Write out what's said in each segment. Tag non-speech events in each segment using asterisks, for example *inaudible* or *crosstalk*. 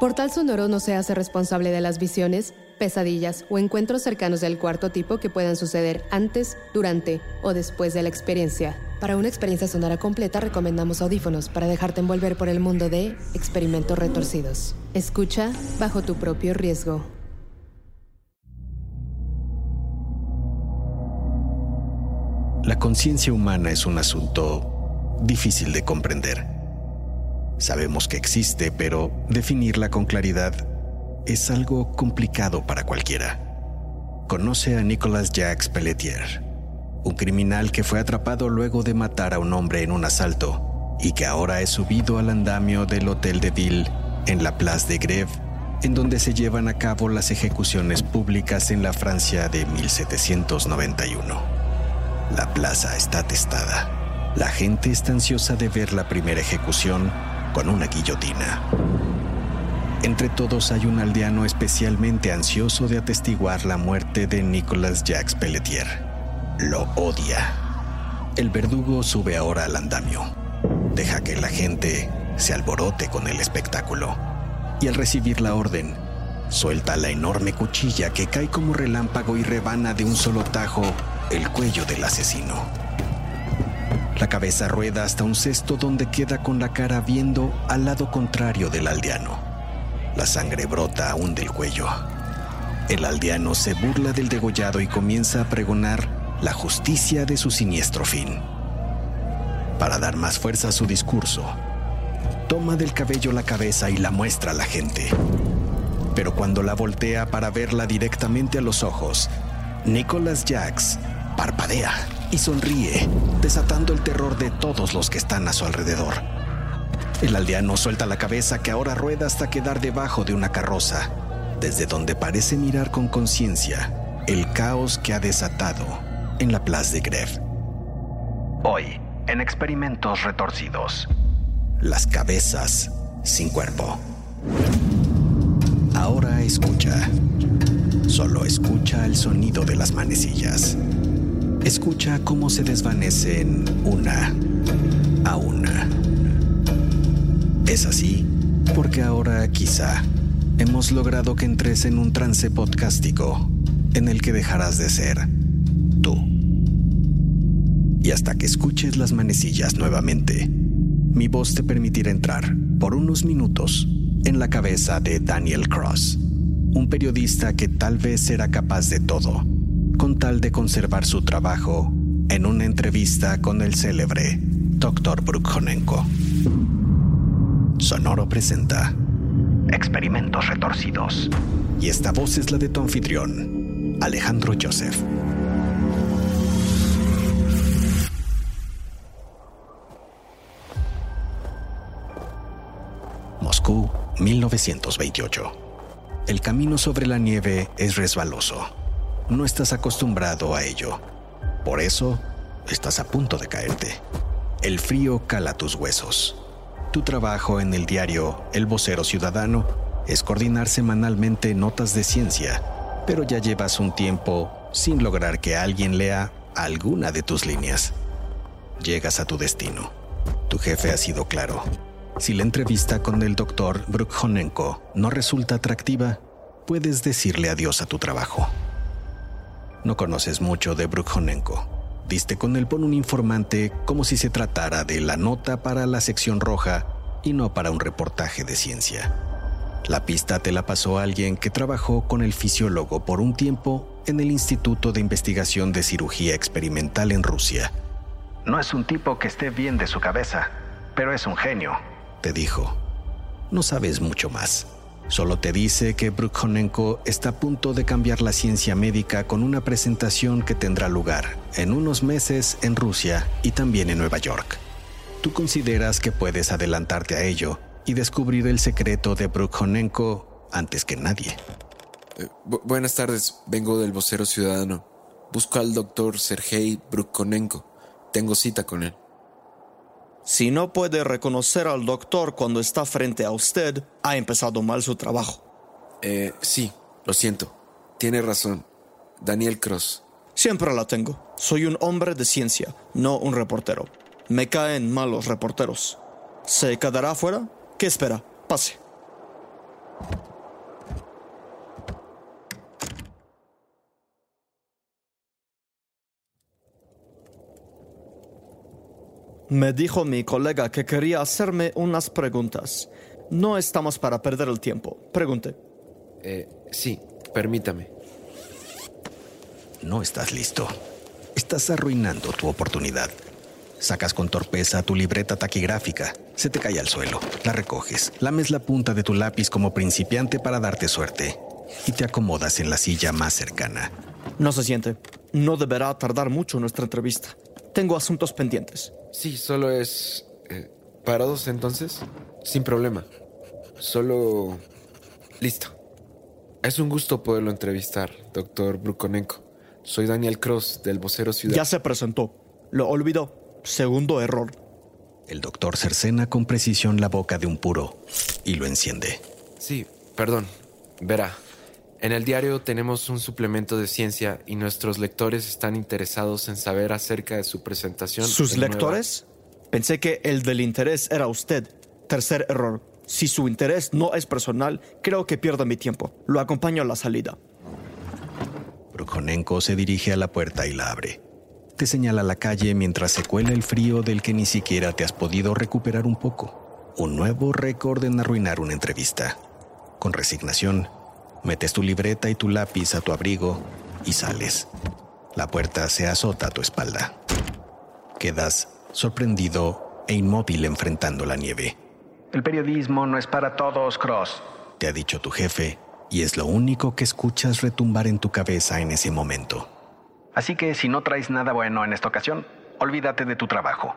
Portal Sonoro no se hace responsable de las visiones, pesadillas o encuentros cercanos del cuarto tipo que puedan suceder antes, durante o después de la experiencia. Para una experiencia sonora completa recomendamos audífonos para dejarte envolver por el mundo de experimentos retorcidos. Escucha bajo tu propio riesgo. La conciencia humana es un asunto difícil de comprender. Sabemos que existe, pero definirla con claridad es algo complicado para cualquiera. Conoce a Nicolas Jacques Pelletier, un criminal que fue atrapado luego de matar a un hombre en un asalto y que ahora es subido al andamio del Hotel de Ville en la Place de Grève, en donde se llevan a cabo las ejecuciones públicas en la Francia de 1791. La plaza está atestada. La gente está ansiosa de ver la primera ejecución con una guillotina. Entre todos hay un aldeano especialmente ansioso de atestiguar la muerte de Nicolas Jacques Pelletier. Lo odia. El verdugo sube ahora al andamio. Deja que la gente se alborote con el espectáculo. Y al recibir la orden, suelta la enorme cuchilla que cae como relámpago y rebana de un solo tajo el cuello del asesino. La cabeza rueda hasta un cesto donde queda con la cara viendo al lado contrario del aldeano. La sangre brota aún del cuello. El aldeano se burla del degollado y comienza a pregonar la justicia de su siniestro fin. Para dar más fuerza a su discurso, toma del cabello la cabeza y la muestra a la gente. Pero cuando la voltea para verla directamente a los ojos, Nicholas Jacks parpadea y sonríe, desatando el terror de todos los que están a su alrededor. El aldeano suelta la cabeza que ahora rueda hasta quedar debajo de una carroza, desde donde parece mirar con conciencia el caos que ha desatado en la Place de Grève. Hoy, en experimentos retorcidos, las cabezas sin cuerpo. Ahora escucha. Solo escucha el sonido de las manecillas. Escucha cómo se desvanecen una a una. Es así porque ahora quizá hemos logrado que entres en un trance podcástico en el que dejarás de ser tú. Y hasta que escuches las manecillas nuevamente, mi voz te permitirá entrar por unos minutos en la cabeza de Daniel Cross, un periodista que tal vez será capaz de todo con tal de conservar su trabajo en una entrevista con el célebre Dr. Brukhonenko. Sonoro presenta Experimentos Retorcidos. Y esta voz es la de tu anfitrión, Alejandro Joseph. Moscú, 1928. El camino sobre la nieve es resbaloso no estás acostumbrado a ello. Por eso, estás a punto de caerte. El frío cala tus huesos. Tu trabajo en el diario El Vocero Ciudadano es coordinar semanalmente notas de ciencia, pero ya llevas un tiempo sin lograr que alguien lea alguna de tus líneas. Llegas a tu destino. Tu jefe ha sido claro. Si la entrevista con el doctor Brukhonenko no resulta atractiva, puedes decirle adiós a tu trabajo. No conoces mucho de Brukhonenko. Diste con él por un informante como si se tratara de la nota para la sección roja y no para un reportaje de ciencia. La pista te la pasó alguien que trabajó con el fisiólogo por un tiempo en el Instituto de Investigación de Cirugía Experimental en Rusia. No es un tipo que esté bien de su cabeza, pero es un genio, te dijo. No sabes mucho más. Solo te dice que Brukhonenko está a punto de cambiar la ciencia médica con una presentación que tendrá lugar en unos meses en Rusia y también en Nueva York. Tú consideras que puedes adelantarte a ello y descubrir el secreto de Brukhonenko antes que nadie. Eh, buenas tardes, vengo del vocero ciudadano. Busco al doctor Sergei Brukhonenko. Tengo cita con él. Si no puede reconocer al doctor cuando está frente a usted, ha empezado mal su trabajo. Eh, sí, lo siento. Tiene razón. Daniel Cross. Siempre la tengo. Soy un hombre de ciencia, no un reportero. Me caen mal los reporteros. ¿Se quedará afuera? ¿Qué espera? Pase. Me dijo mi colega que quería hacerme unas preguntas. No estamos para perder el tiempo. Pregunte. Eh, sí, permítame. No estás listo. Estás arruinando tu oportunidad. Sacas con torpeza tu libreta taquigráfica, se te cae al suelo, la recoges, lames la punta de tu lápiz como principiante para darte suerte y te acomodas en la silla más cercana. No se siente. No deberá tardar mucho nuestra entrevista. Tengo asuntos pendientes. Sí, solo es... Eh, ¿Parados entonces? Sin problema. Solo... Listo. Es un gusto poderlo entrevistar, doctor Brukonenko. Soy Daniel Cross, del vocero Ciudad. Ya se presentó. Lo olvidó. Segundo error. El doctor cercena con precisión la boca de un puro y lo enciende. Sí, perdón. Verá. En el diario tenemos un suplemento de ciencia y nuestros lectores están interesados en saber acerca de su presentación. ¿Sus lectores? Pensé que el del interés era usted. Tercer error. Si su interés no es personal, creo que pierdo mi tiempo. Lo acompaño a la salida. Brujonenko se dirige a la puerta y la abre. Te señala la calle mientras se cuela el frío del que ni siquiera te has podido recuperar un poco. Un nuevo récord en arruinar una entrevista. Con resignación, Metes tu libreta y tu lápiz a tu abrigo y sales. La puerta se azota a tu espalda. Quedas sorprendido e inmóvil enfrentando la nieve. El periodismo no es para todos, Cross, te ha dicho tu jefe, y es lo único que escuchas retumbar en tu cabeza en ese momento. Así que si no traes nada bueno en esta ocasión, olvídate de tu trabajo.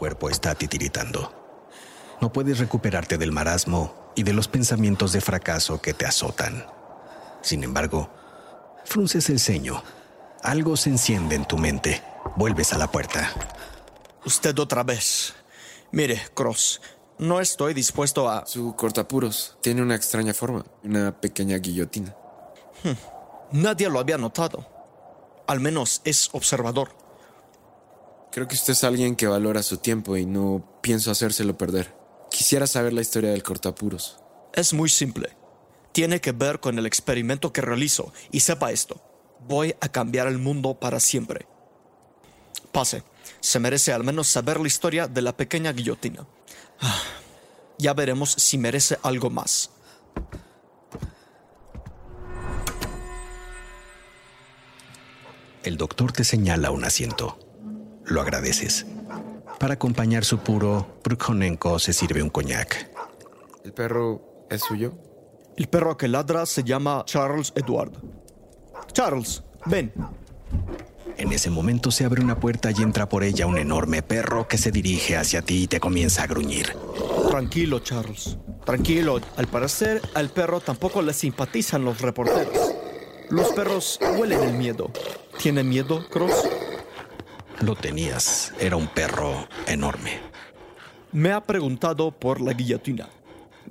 Cuerpo está titiritando. No puedes recuperarte del marasmo y de los pensamientos de fracaso que te azotan. Sin embargo, frunces el ceño. Algo se enciende en tu mente. Vuelves a la puerta. Usted otra vez. Mire, Cross, no estoy dispuesto a... Su cortapuros tiene una extraña forma, una pequeña guillotina. Hmm. Nadie lo había notado. Al menos es observador. Creo que usted es alguien que valora su tiempo y no pienso hacérselo perder. Quisiera saber la historia del cortapuros. Es muy simple. Tiene que ver con el experimento que realizo y sepa esto. Voy a cambiar el mundo para siempre. Pase. Se merece al menos saber la historia de la pequeña guillotina. Ah, ya veremos si merece algo más. El doctor te señala un asiento lo agradeces. Para acompañar su puro, Brukhonenko se sirve un coñac. ¿El perro es suyo? El perro que ladra se llama Charles Edward. Charles, ven. En ese momento se abre una puerta y entra por ella un enorme perro que se dirige hacia ti y te comienza a gruñir. Tranquilo, Charles. Tranquilo. Al parecer, al perro tampoco le simpatizan los reporteros. Los perros huelen el miedo. ¿Tiene miedo, Cross? Lo tenías. Era un perro enorme. Me ha preguntado por la guillotina.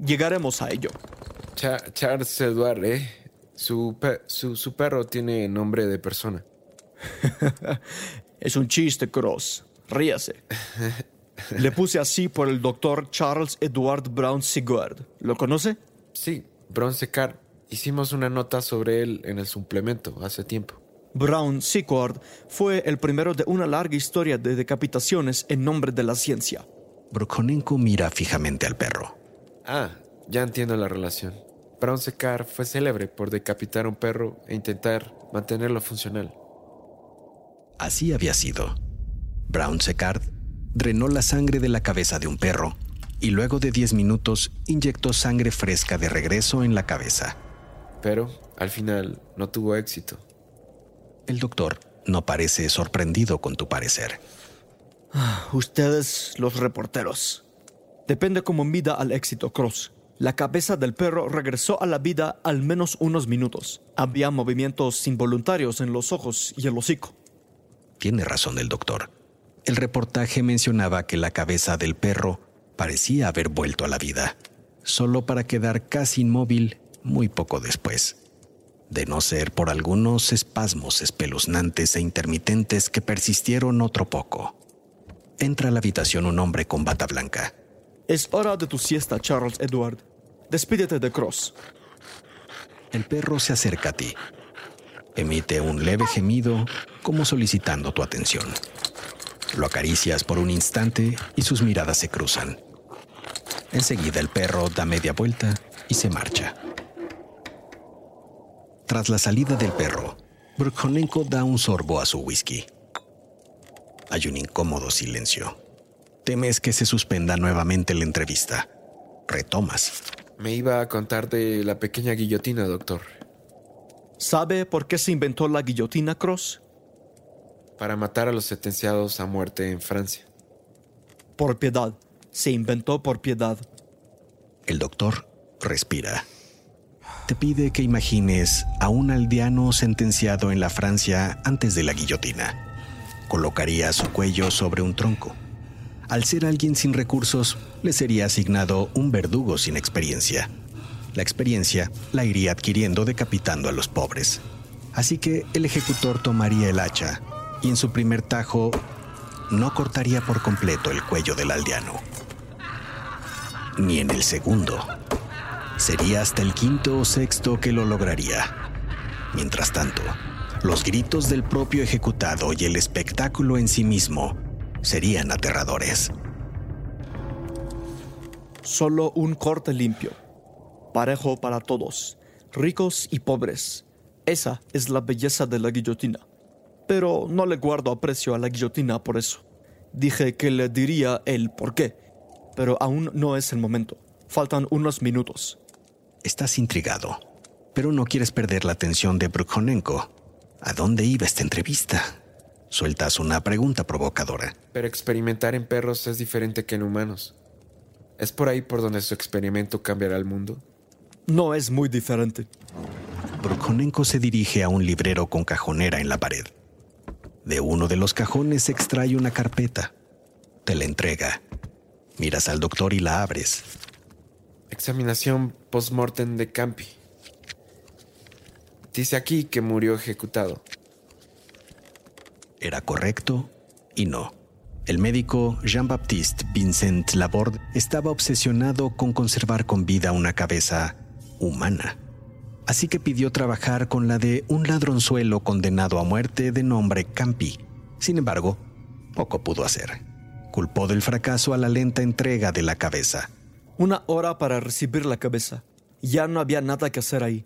Llegaremos a ello. Charles Edward, ¿eh? Su, su, perro tiene nombre de persona. *laughs* es un chiste, Cross. Ríase. *laughs* Le puse así por el doctor Charles Edward Brown Sigurd. ¿Lo conoce? Sí, Brown Secar. Hicimos una nota sobre él en el suplemento hace tiempo. Brown Secord fue el primero de una larga historia de decapitaciones en nombre de la ciencia. Brukhonenko mira fijamente al perro. Ah, ya entiendo la relación. Brown Secar fue célebre por decapitar a un perro e intentar mantenerlo funcional. Así había sido. Brown Seccard drenó la sangre de la cabeza de un perro y luego de 10 minutos inyectó sangre fresca de regreso en la cabeza. Pero al final no tuvo éxito. El doctor no parece sorprendido con tu parecer. Ah, ustedes, los reporteros. Depende cómo mida al éxito Cross. La cabeza del perro regresó a la vida al menos unos minutos. Había movimientos involuntarios en los ojos y el hocico. Tiene razón el doctor. El reportaje mencionaba que la cabeza del perro parecía haber vuelto a la vida, solo para quedar casi inmóvil muy poco después, de no ser por algunos espasmos espeluznantes e intermitentes que persistieron otro poco. Entra a la habitación un hombre con bata blanca. Es hora de tu siesta, Charles Edward. Despídete de Cross. El perro se acerca a ti. Emite un leve gemido como solicitando tu atención. Lo acaricias por un instante y sus miradas se cruzan. Enseguida el perro da media vuelta y se marcha. Tras la salida del perro, Brukhanenko da un sorbo a su whisky. Hay un incómodo silencio. Temes que se suspenda nuevamente la entrevista. Retomas. Me iba a contar de la pequeña guillotina, doctor. ¿Sabe por qué se inventó la guillotina, Cross? Para matar a los sentenciados a muerte en Francia. Por piedad. Se inventó por piedad. El doctor respira. Te pide que imagines a un aldeano sentenciado en la Francia antes de la guillotina colocaría su cuello sobre un tronco. Al ser alguien sin recursos, le sería asignado un verdugo sin experiencia. La experiencia la iría adquiriendo decapitando a los pobres. Así que el ejecutor tomaría el hacha y en su primer tajo no cortaría por completo el cuello del aldeano. Ni en el segundo. Sería hasta el quinto o sexto que lo lograría. Mientras tanto, los gritos del propio ejecutado y el espectáculo en sí mismo serían aterradores. Solo un corte limpio, parejo para todos, ricos y pobres. Esa es la belleza de la guillotina. Pero no le guardo aprecio a la guillotina por eso. Dije que le diría el por qué, pero aún no es el momento. Faltan unos minutos. Estás intrigado, pero no quieres perder la atención de Brukhanenko. ¿A dónde iba esta entrevista? Sueltas una pregunta provocadora. Pero experimentar en perros es diferente que en humanos. ¿Es por ahí por donde su experimento cambiará el mundo? No es muy diferente. Brukhanenko se dirige a un librero con cajonera en la pared. De uno de los cajones extrae una carpeta. Te la entrega. Miras al doctor y la abres. Examinación post-mortem de Campi. Dice aquí que murió ejecutado. Era correcto y no. El médico Jean-Baptiste Vincent Laborde estaba obsesionado con conservar con vida una cabeza humana. Así que pidió trabajar con la de un ladronzuelo condenado a muerte de nombre Campi. Sin embargo, poco pudo hacer. Culpó del fracaso a la lenta entrega de la cabeza. Una hora para recibir la cabeza. Ya no había nada que hacer ahí.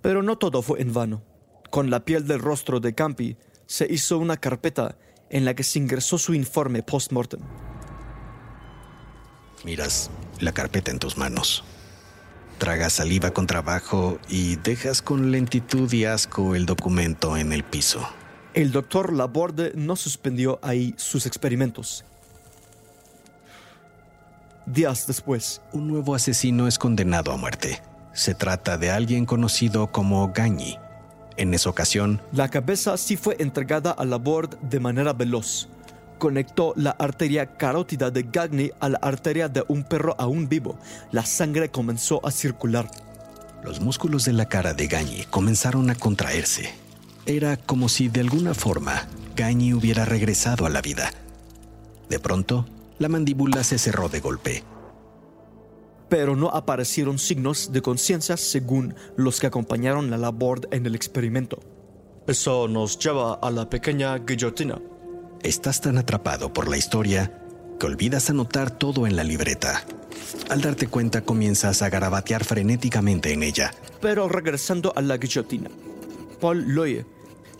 Pero no todo fue en vano. Con la piel del rostro de Campi se hizo una carpeta en la que se ingresó su informe post-mortem. Miras la carpeta en tus manos. Tragas saliva con trabajo y dejas con lentitud y asco el documento en el piso. El doctor Laborde no suspendió ahí sus experimentos. Días después, un nuevo asesino es condenado a muerte. Se trata de alguien conocido como Gañi. En esa ocasión, la cabeza sí fue entregada a Laborde de manera veloz. Conectó la arteria carótida de Gagni a la arteria de un perro aún vivo. La sangre comenzó a circular. Los músculos de la cara de Gañi comenzaron a contraerse. Era como si de alguna forma Gañi hubiera regresado a la vida. De pronto, la mandíbula se cerró de golpe pero no aparecieron signos de conciencia según los que acompañaron la labor en el experimento. Eso nos lleva a la pequeña guillotina. Estás tan atrapado por la historia que olvidas anotar todo en la libreta. Al darte cuenta comienzas a garabatear frenéticamente en ella. Pero regresando a la guillotina, Paul Loye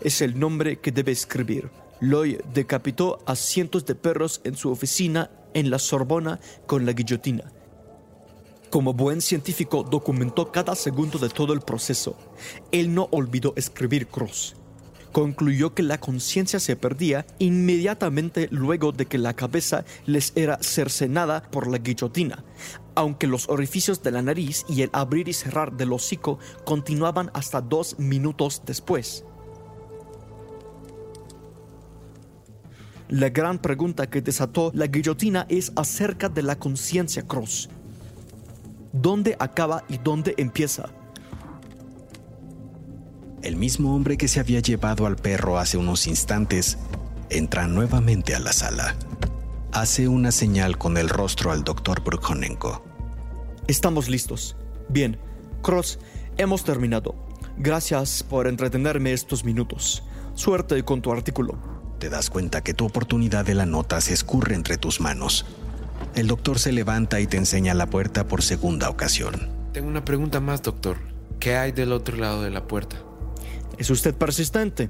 es el nombre que debe escribir. Loy decapitó a cientos de perros en su oficina en la Sorbona con la guillotina. Como buen científico documentó cada segundo de todo el proceso. Él no olvidó escribir Cross. Concluyó que la conciencia se perdía inmediatamente luego de que la cabeza les era cercenada por la guillotina, aunque los orificios de la nariz y el abrir y cerrar del hocico continuaban hasta dos minutos después. La gran pregunta que desató la guillotina es acerca de la conciencia Cross. ¿Dónde acaba y dónde empieza? El mismo hombre que se había llevado al perro hace unos instantes entra nuevamente a la sala. Hace una señal con el rostro al doctor Brukhonenko. Estamos listos. Bien, Cross, hemos terminado. Gracias por entretenerme estos minutos. Suerte con tu artículo te das cuenta que tu oportunidad de la nota se escurre entre tus manos. El doctor se levanta y te enseña la puerta por segunda ocasión. Tengo una pregunta más, doctor. ¿Qué hay del otro lado de la puerta? ¿Es usted persistente?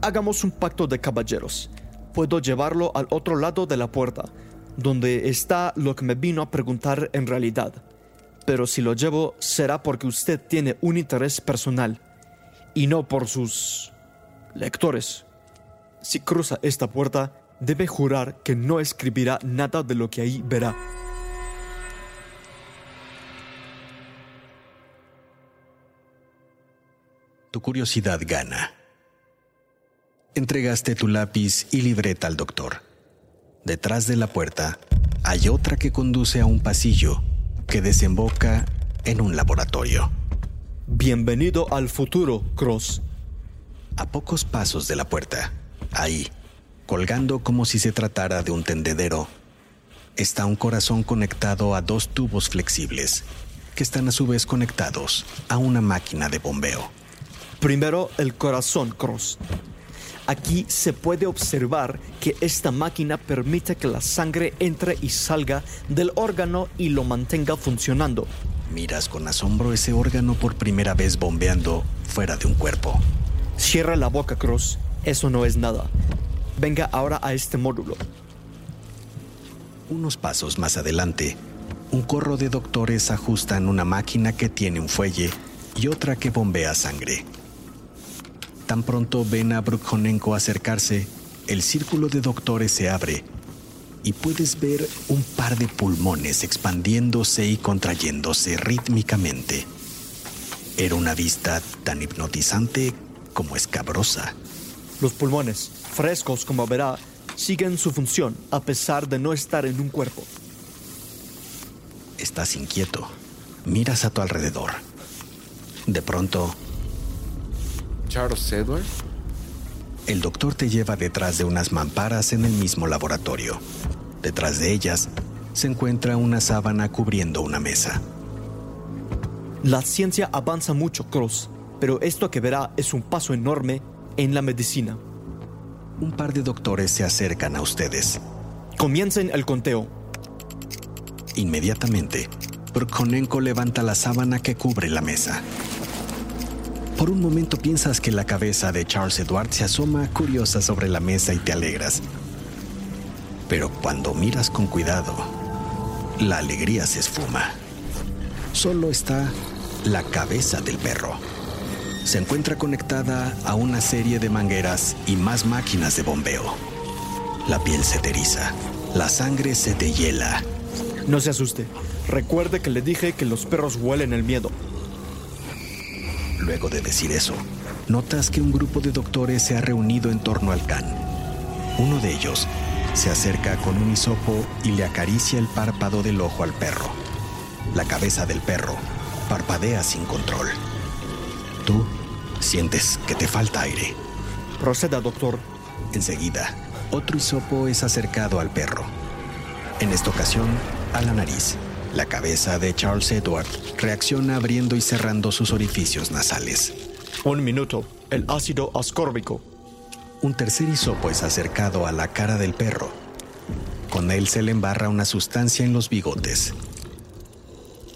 Hagamos un pacto de caballeros. Puedo llevarlo al otro lado de la puerta, donde está lo que me vino a preguntar en realidad. Pero si lo llevo será porque usted tiene un interés personal y no por sus lectores. Si cruza esta puerta, debe jurar que no escribirá nada de lo que ahí verá. Tu curiosidad gana. Entregaste tu lápiz y libreta al doctor. Detrás de la puerta hay otra que conduce a un pasillo que desemboca en un laboratorio. Bienvenido al futuro, Cross. A pocos pasos de la puerta Ahí, colgando como si se tratara de un tendedero, está un corazón conectado a dos tubos flexibles, que están a su vez conectados a una máquina de bombeo. Primero el corazón, Cross. Aquí se puede observar que esta máquina permite que la sangre entre y salga del órgano y lo mantenga funcionando. Miras con asombro ese órgano por primera vez bombeando fuera de un cuerpo. Cierra la boca, Cross. Eso no es nada. Venga ahora a este módulo. Unos pasos más adelante, un corro de doctores ajustan una máquina que tiene un fuelle y otra que bombea sangre. Tan pronto ven a Brukhonenko acercarse, el círculo de doctores se abre y puedes ver un par de pulmones expandiéndose y contrayéndose rítmicamente. Era una vista tan hipnotizante como escabrosa. Los pulmones, frescos como verá, siguen su función a pesar de no estar en un cuerpo. Estás inquieto. Miras a tu alrededor. De pronto... Charles Edward. El doctor te lleva detrás de unas mamparas en el mismo laboratorio. Detrás de ellas se encuentra una sábana cubriendo una mesa. La ciencia avanza mucho, Cross, pero esto que verá es un paso enorme en la medicina. Un par de doctores se acercan a ustedes. Comiencen el conteo. Inmediatamente, Brukhonenko levanta la sábana que cubre la mesa. Por un momento piensas que la cabeza de Charles Edward se asoma curiosa sobre la mesa y te alegras. Pero cuando miras con cuidado, la alegría se esfuma. Solo está la cabeza del perro se encuentra conectada a una serie de mangueras y más máquinas de bombeo. La piel se te eriza, la sangre se te hiela. No se asuste. Recuerde que le dije que los perros huelen el miedo. Luego de decir eso, notas que un grupo de doctores se ha reunido en torno al can. Uno de ellos se acerca con un hisopo y le acaricia el párpado del ojo al perro. La cabeza del perro parpadea sin control. Tú sientes que te falta aire. Proceda, doctor. Enseguida, otro hisopo es acercado al perro. En esta ocasión, a la nariz. La cabeza de Charles Edward reacciona abriendo y cerrando sus orificios nasales. Un minuto. El ácido ascórbico. Un tercer hisopo es acercado a la cara del perro. Con él se le embarra una sustancia en los bigotes.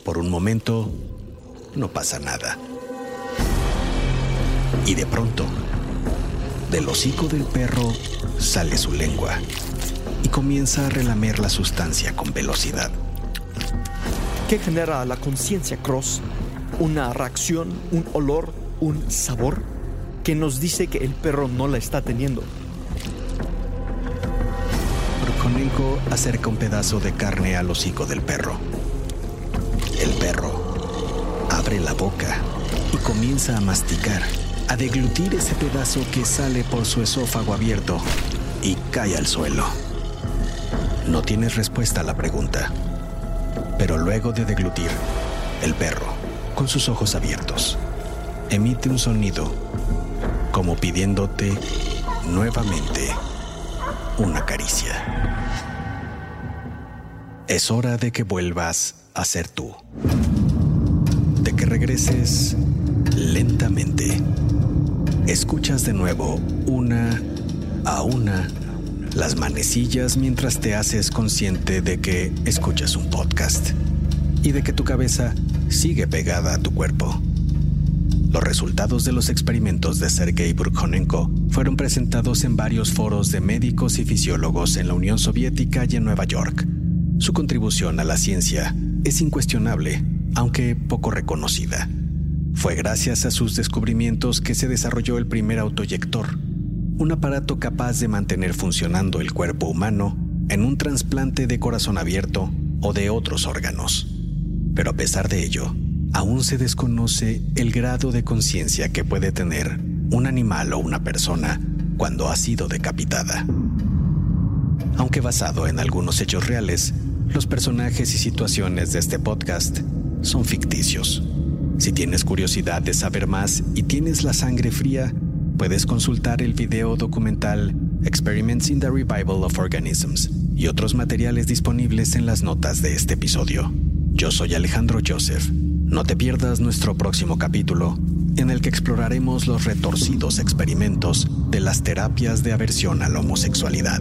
Por un momento, no pasa nada. Y de pronto, Del hocico del perro sale su lengua y comienza a relamer la sustancia con velocidad. ¿Qué genera la conciencia Cross? ¿Una reacción, un olor, un sabor? Que nos dice que el perro no la está teniendo. Brujonenko acerca un pedazo de carne al hocico del perro. El perro abre la boca y comienza a masticar, a deglutir ese pedazo que sale por su esófago abierto y cae al suelo. No tienes respuesta a la pregunta, pero luego de deglutir, el perro, con sus ojos abiertos, emite un sonido como pidiéndote nuevamente una caricia. Es hora de que vuelvas a ser tú. De que regreses lentamente. Escuchas de nuevo una a una las manecillas mientras te haces consciente de que escuchas un podcast y de que tu cabeza sigue pegada a tu cuerpo. Los resultados de los experimentos de Sergei Burkhonenko fueron presentados en varios foros de médicos y fisiólogos en la Unión Soviética y en Nueva York. Su contribución a la ciencia es incuestionable, aunque poco reconocida. Fue gracias a sus descubrimientos que se desarrolló el primer autoyector, un aparato capaz de mantener funcionando el cuerpo humano en un trasplante de corazón abierto o de otros órganos. Pero a pesar de ello, aún se desconoce el grado de conciencia que puede tener un animal o una persona cuando ha sido decapitada. Aunque basado en algunos hechos reales, los personajes y situaciones de este podcast son ficticios. Si tienes curiosidad de saber más y tienes la sangre fría, puedes consultar el video documental Experiments in the Revival of Organisms y otros materiales disponibles en las notas de este episodio. Yo soy Alejandro Joseph. No te pierdas nuestro próximo capítulo, en el que exploraremos los retorcidos experimentos de las terapias de aversión a la homosexualidad.